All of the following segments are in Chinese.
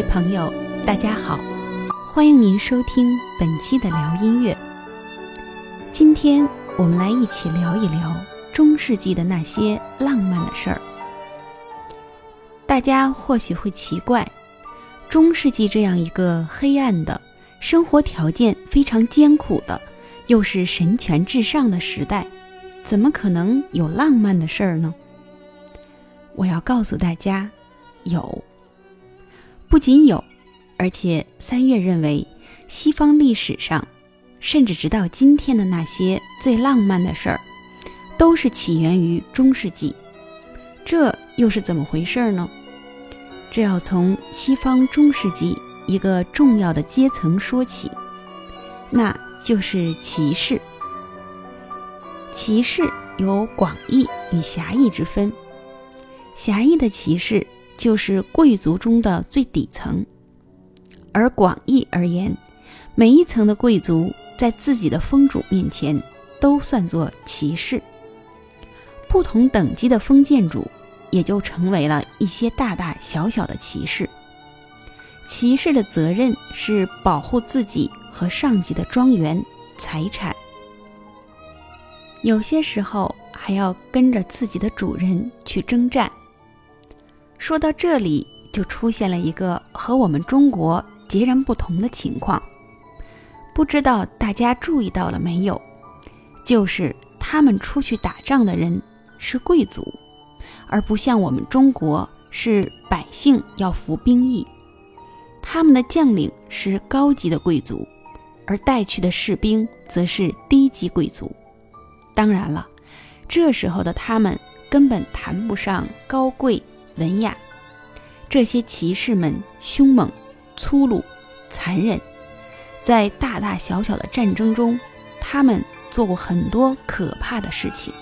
位朋友，大家好，欢迎您收听本期的聊音乐。今天我们来一起聊一聊中世纪的那些浪漫的事儿。大家或许会奇怪，中世纪这样一个黑暗的、生活条件非常艰苦的，又是神权至上的时代，怎么可能有浪漫的事儿呢？我要告诉大家，有。不仅有，而且三月认为，西方历史上，甚至直到今天的那些最浪漫的事儿，都是起源于中世纪。这又是怎么回事呢？这要从西方中世纪一个重要的阶层说起，那就是骑士。骑士有广义与狭义之分，狭义的骑士。就是贵族中的最底层，而广义而言，每一层的贵族在自己的封主面前都算作骑士。不同等级的封建主也就成为了一些大大小小的骑士。骑士的责任是保护自己和上级的庄园、财产，有些时候还要跟着自己的主人去征战。说到这里，就出现了一个和我们中国截然不同的情况，不知道大家注意到了没有？就是他们出去打仗的人是贵族，而不像我们中国是百姓要服兵役。他们的将领是高级的贵族，而带去的士兵则是低级贵族。当然了，这时候的他们根本谈不上高贵。文雅，这些骑士们凶猛、粗鲁、残忍，在大大小小的战争中，他们做过很多可怕的事情。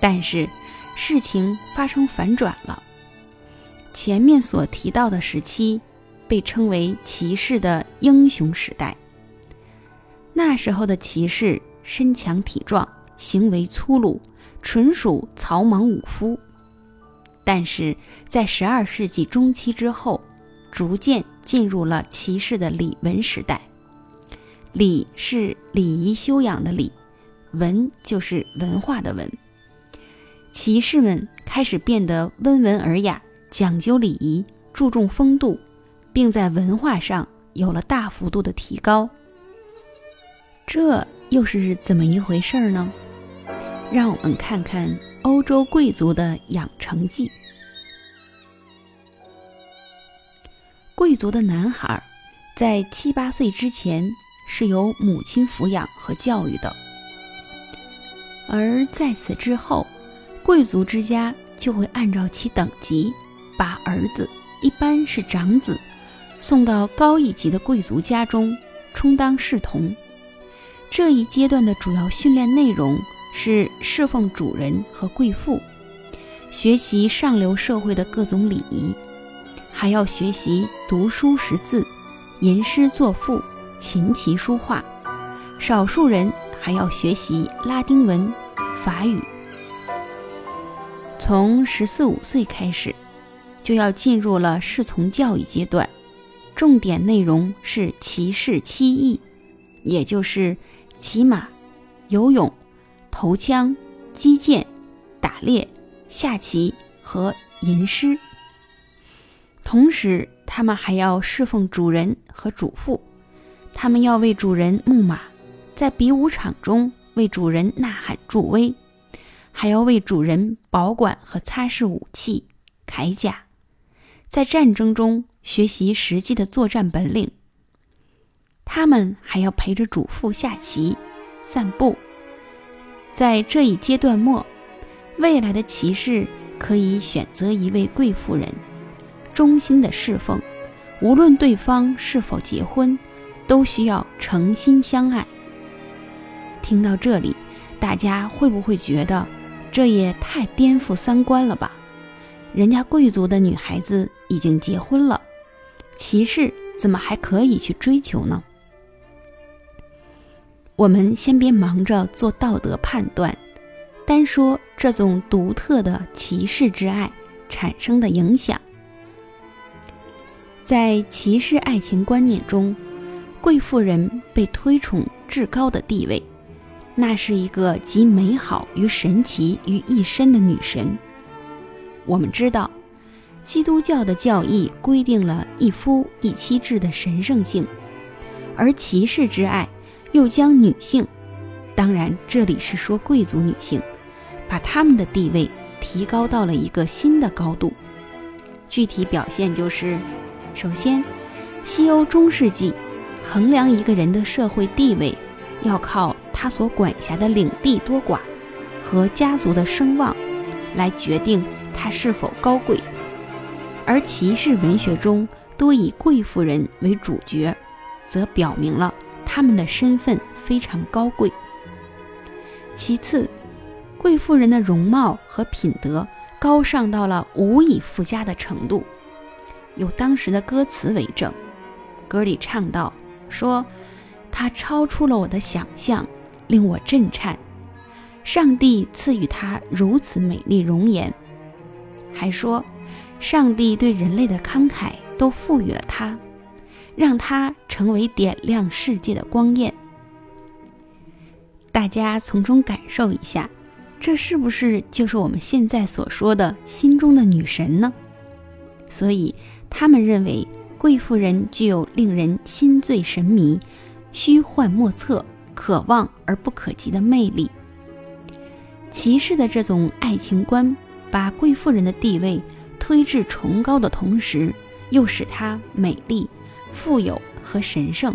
但是，事情发生反转了。前面所提到的时期，被称为骑士的英雄时代。那时候的骑士身强体壮，行为粗鲁，纯属草莽武夫。但是在十二世纪中期之后，逐渐进入了骑士的礼文时代。礼是礼仪修养的礼，文就是文化的文。骑士们开始变得温文尔雅，讲究礼仪，注重风度，并在文化上有了大幅度的提高。这又是怎么一回事呢？让我们看看欧洲贵族的养成记。贵族的男孩，在七八岁之前是由母亲抚养和教育的，而在此之后，贵族之家就会按照其等级，把儿子一般是长子送到高一级的贵族家中充当侍童。这一阶段的主要训练内容是侍奉主人和贵妇，学习上流社会的各种礼仪。还要学习读书识字、吟诗作赋、琴棋书画，少数人还要学习拉丁文、法语。从十四五岁开始，就要进入了侍从教育阶段，重点内容是骑士七艺，也就是骑马、游泳、投枪、击剑、打猎、下棋和吟诗。同时，他们还要侍奉主人和主妇，他们要为主人牧马，在比武场中为主人呐喊助威，还要为主人保管和擦拭武器、铠甲，在战争中学习实际的作战本领。他们还要陪着主妇下棋、散步。在这一阶段末，未来的骑士可以选择一位贵妇人。忠心的侍奉，无论对方是否结婚，都需要诚心相爱。听到这里，大家会不会觉得这也太颠覆三观了吧？人家贵族的女孩子已经结婚了，骑士怎么还可以去追求呢？我们先别忙着做道德判断，单说这种独特的骑士之爱产生的影响。在骑士爱情观念中，贵妇人被推崇至高的地位，那是一个集美好与神奇于一身的女神。我们知道，基督教的教义规定了一夫一妻制的神圣性，而骑士之爱又将女性，当然这里是说贵族女性，把她们的地位提高到了一个新的高度。具体表现就是，首先，西欧中世纪衡量一个人的社会地位，要靠他所管辖的领地多寡和家族的声望来决定。他是否高贵？而骑士文学中多以贵妇人为主角，则表明了他们的身份非常高贵。其次，贵妇人的容貌和品德高尚到了无以复加的程度。有当时的歌词为证，歌里唱道：“说她超出了我的想象，令我震颤。上帝赐予她如此美丽容颜。”还说，上帝对人类的慷慨都赋予了他，让他成为点亮世界的光焰。大家从中感受一下，这是不是就是我们现在所说的心中的女神呢？所以他们认为贵妇人具有令人心醉神迷、虚幻莫测、可望而不可及的魅力。骑士的这种爱情观。把贵妇人的地位推至崇高的同时，又使她美丽、富有和神圣。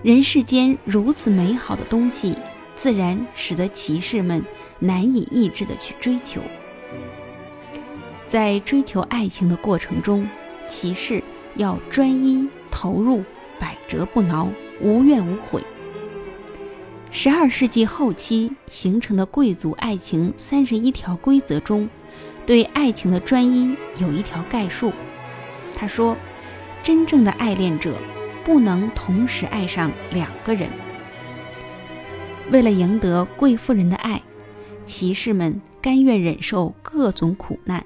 人世间如此美好的东西，自然使得骑士们难以抑制地去追求。在追求爱情的过程中，骑士要专一、投入、百折不挠、无怨无悔。十二世纪后期形成的贵族爱情三十一条规则中，对爱情的专一有一条概述。他说：“真正的爱恋者不能同时爱上两个人。”为了赢得贵妇人的爱，骑士们甘愿忍受各种苦难，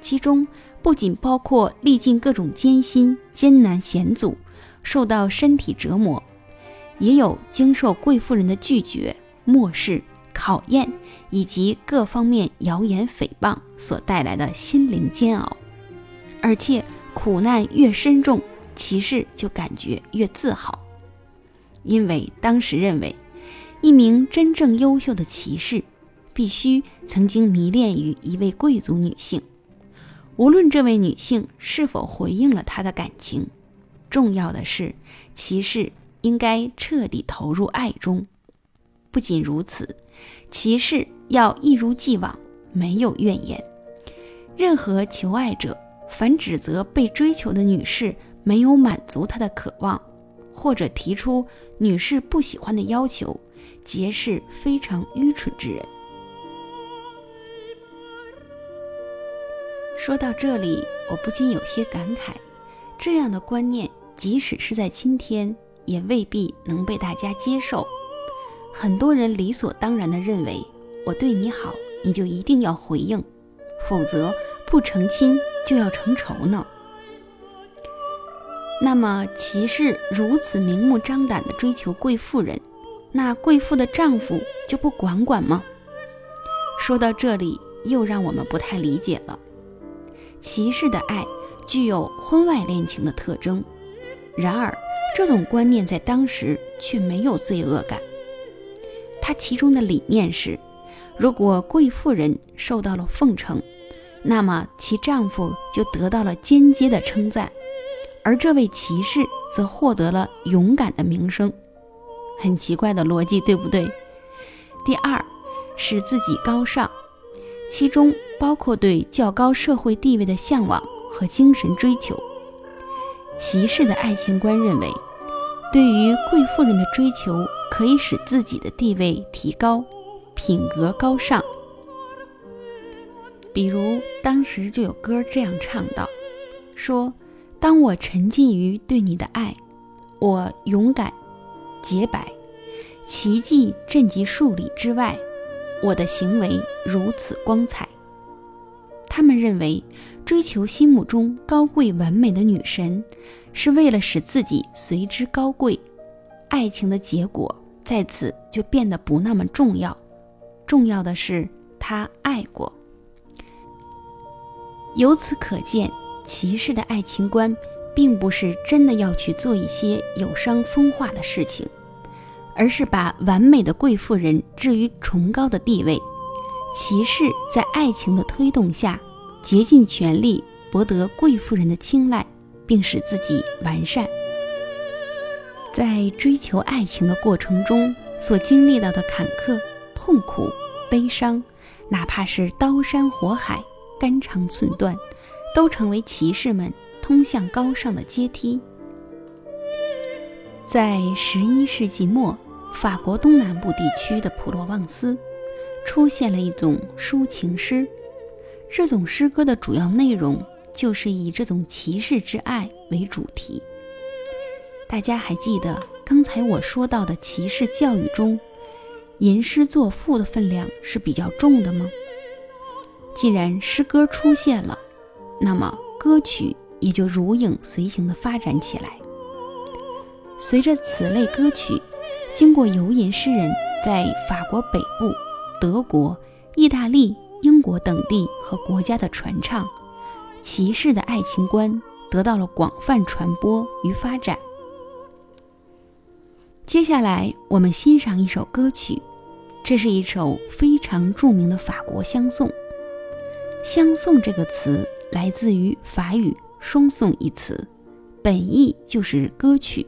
其中不仅包括历尽各种艰辛、艰难险阻，受到身体折磨。也有经受贵妇人的拒绝、漠视、考验，以及各方面谣言诽谤所带来的心灵煎熬，而且苦难越深重，骑士就感觉越自豪，因为当时认为，一名真正优秀的骑士，必须曾经迷恋于一位贵族女性，无论这位女性是否回应了他的感情，重要的是骑士。应该彻底投入爱中。不仅如此，骑士要一如既往，没有怨言。任何求爱者，凡指责被追求的女士没有满足他的渴望，或者提出女士不喜欢的要求，皆是非常愚蠢之人。说到这里，我不禁有些感慨：这样的观念，即使是在今天。也未必能被大家接受。很多人理所当然地认为，我对你好，你就一定要回应，否则不成亲就要成仇呢。那么，骑士如此明目张胆地追求贵妇人，那贵妇的丈夫就不管管吗？说到这里，又让我们不太理解了。骑士的爱具有婚外恋情的特征，然而。这种观念在当时却没有罪恶感。它其中的理念是：如果贵妇人受到了奉承，那么其丈夫就得到了间接的称赞，而这位骑士则获得了勇敢的名声。很奇怪的逻辑，对不对？第二，使自己高尚，其中包括对较高社会地位的向往和精神追求。骑士的爱情观认为，对于贵妇人的追求可以使自己的地位提高，品格高尚。比如当时就有歌这样唱道：“说，当我沉浸于对你的爱，我勇敢、洁白，奇迹震及数里之外，我的行为如此光彩。”他们认为，追求心目中高贵完美的女神，是为了使自己随之高贵。爱情的结果在此就变得不那么重要，重要的是他爱过。由此可见，骑士的爱情观，并不是真的要去做一些有伤风化的事情，而是把完美的贵妇人置于崇高的地位。骑士在爱情的推动下，竭尽全力博得贵妇人的青睐，并使自己完善。在追求爱情的过程中所经历到的坎坷、痛苦、悲伤，哪怕是刀山火海、肝肠寸断，都成为骑士们通向高尚的阶梯。在十一世纪末，法国东南部地区的普罗旺斯。出现了一种抒情诗，这种诗歌的主要内容就是以这种骑士之爱为主题。大家还记得刚才我说到的骑士教育中，吟诗作赋的分量是比较重的吗？既然诗歌出现了，那么歌曲也就如影随形地发展起来。随着此类歌曲经过游吟诗人在法国北部。德国、意大利、英国等地和国家的传唱，骑士的爱情观得到了广泛传播与发展。接下来，我们欣赏一首歌曲，这是一首非常著名的法国相送。相送这个词来自于法语“双颂”一词，本意就是歌曲。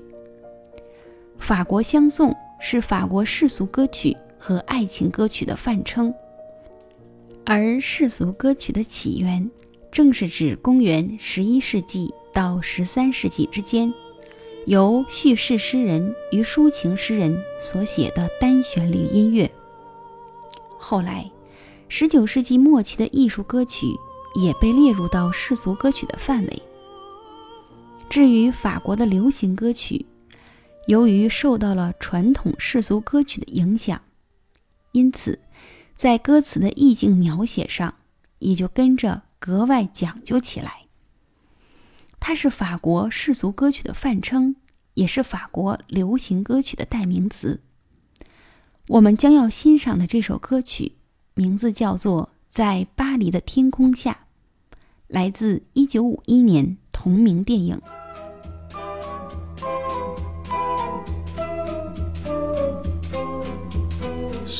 法国相送是法国世俗歌曲。和爱情歌曲的泛称，而世俗歌曲的起源正是指公元十一世纪到十三世纪之间，由叙事诗人与抒情诗人所写的单旋律音乐。后来，十九世纪末期的艺术歌曲也被列入到世俗歌曲的范围。至于法国的流行歌曲，由于受到了传统世俗歌曲的影响。因此，在歌词的意境描写上，也就跟着格外讲究起来。它是法国世俗歌曲的泛称，也是法国流行歌曲的代名词。我们将要欣赏的这首歌曲，名字叫做《在巴黎的天空下》，来自1951年同名电影。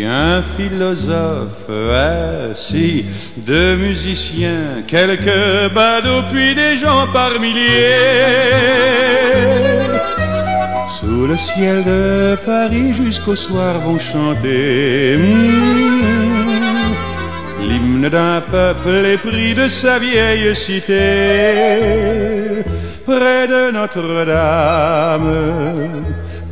un philosophe assis, deux musiciens, quelques badauds, puis des gens par milliers. Sous le ciel de Paris jusqu'au soir vont chanter hmm, l'hymne d'un peuple épris de sa vieille cité. Près de Notre-Dame,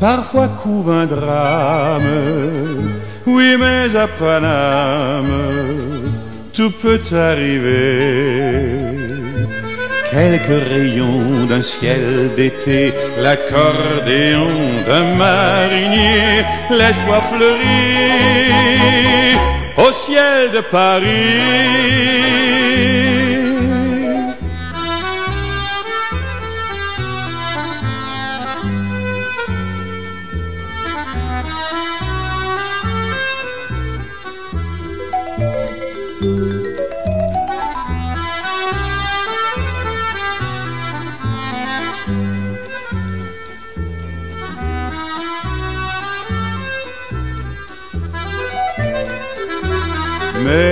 parfois couve un drame oui, mais à Paname, tout peut arriver. Quelques rayons d'un ciel d'été, l'accordéon d'un marinier, l'espoir fleurit au ciel de Paris.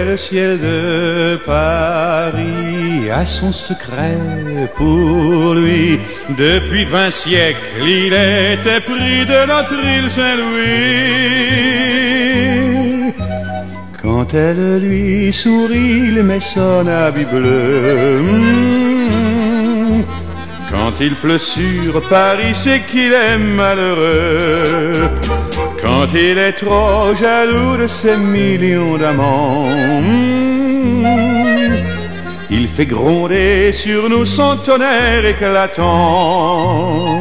Le ciel de Paris a son secret pour lui. Depuis vingt siècles, il était pris de notre île Saint-Louis. Quand elle lui sourit, il met son habit bleu. Quand il pleut sur Paris, c'est qu'il est malheureux. Quand il est trop jaloux de ses millions d'amants, hmm. il fait gronder sur nous son tonnerre éclatant.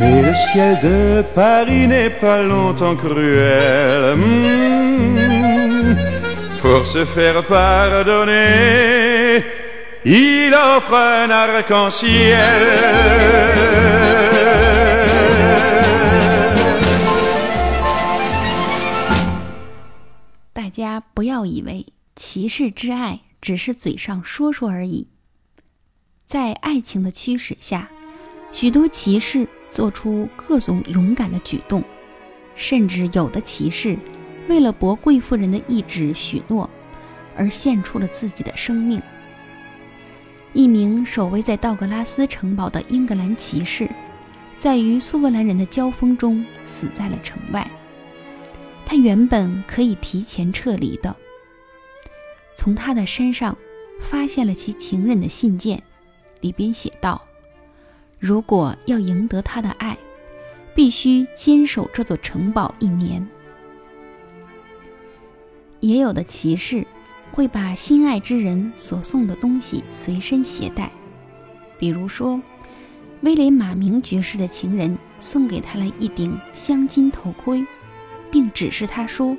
Mais le ciel de Paris n'est pas longtemps cruel. Hmm. Pour se faire pardonner, il offre un arc-en-ciel. 大家不要以为骑士之爱只是嘴上说说而已，在爱情的驱使下，许多骑士做出各种勇敢的举动，甚至有的骑士为了博贵妇人的意志许诺，而献出了自己的生命。一名守卫在道格拉斯城堡的英格兰骑士，在与苏格兰人的交锋中死在了城外。他原本可以提前撤离的，从他的身上发现了其情人的信件，里边写道：“如果要赢得他的爱，必须坚守这座城堡一年。”也有的骑士会把心爱之人所送的东西随身携带，比如说，威廉马明爵士的情人送给他了一顶镶金头盔。并指示他说，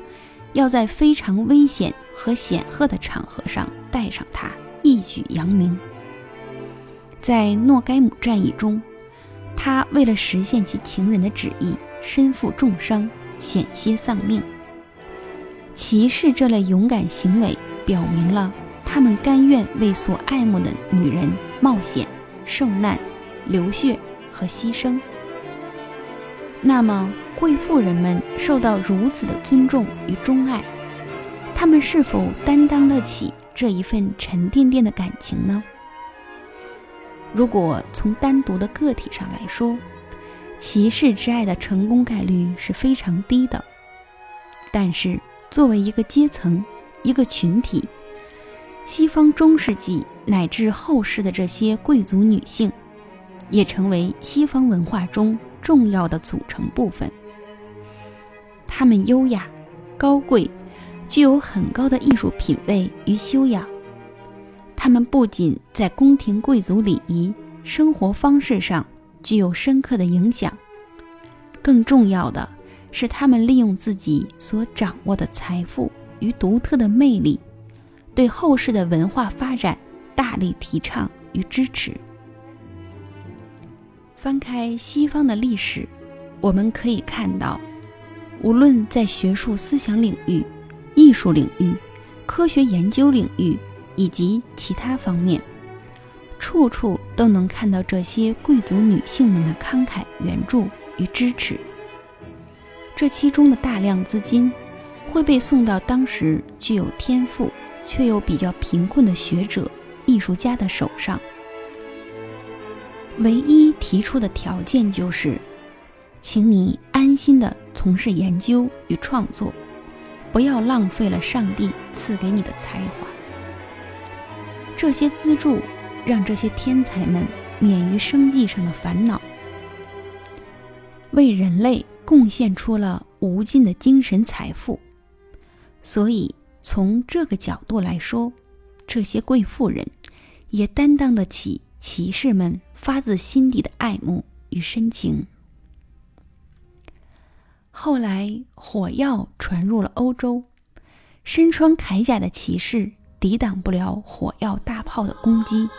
要在非常危险和显赫的场合上带上它，一举扬名。在诺该姆战役中，他为了实现其情人的旨意，身负重伤，险些丧命。骑士这类勇敢行为，表明了他们甘愿为所爱慕的女人冒险、受难、流血和牺牲。那么，贵妇人们受到如此的尊重与钟爱，她们是否担当得起这一份沉甸甸的感情呢？如果从单独的个体上来说，骑士之爱的成功概率是非常低的。但是，作为一个阶层、一个群体，西方中世纪乃至后世的这些贵族女性，也成为西方文化中。重要的组成部分。他们优雅、高贵，具有很高的艺术品味与修养。他们不仅在宫廷贵族礼仪、生活方式上具有深刻的影响，更重要的是，他们利用自己所掌握的财富与独特的魅力，对后世的文化发展大力提倡与支持。翻开西方的历史，我们可以看到，无论在学术思想领域、艺术领域、科学研究领域以及其他方面，处处都能看到这些贵族女性们的慷慨援助与支持。这其中的大量资金会被送到当时具有天赋却又比较贫困的学者、艺术家的手上。唯一提出的条件就是，请你安心的从事研究与创作，不要浪费了上帝赐给你的才华。这些资助让这些天才们免于生计上的烦恼，为人类贡献出了无尽的精神财富。所以，从这个角度来说，这些贵妇人也担当得起骑士们。发自心底的爱慕与深情。后来，火药传入了欧洲，身穿铠甲的骑士抵挡不了火药大炮的攻击。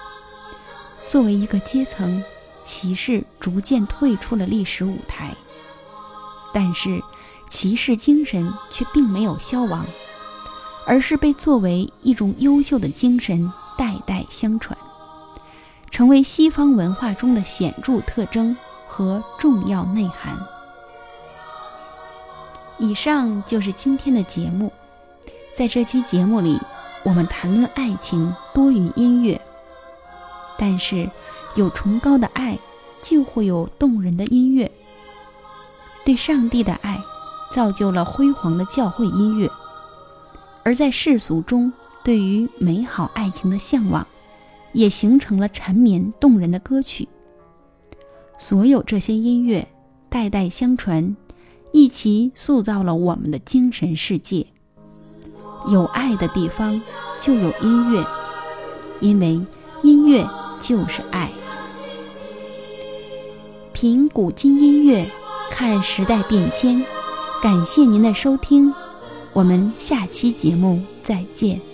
作为一个阶层，骑士逐渐退出了历史舞台，但是骑士精神却并没有消亡，而是被作为一种优秀的精神代代相传。成为西方文化中的显著特征和重要内涵。以上就是今天的节目，在这期节目里，我们谈论爱情多于音乐，但是有崇高的爱，就会有动人的音乐。对上帝的爱，造就了辉煌的教会音乐；而在世俗中，对于美好爱情的向往，也形成了缠绵动人的歌曲。所有这些音乐代代相传，一起塑造了我们的精神世界。有爱的地方就有音乐，因为音乐就是爱。品古今音乐，看时代变迁。感谢您的收听，我们下期节目再见。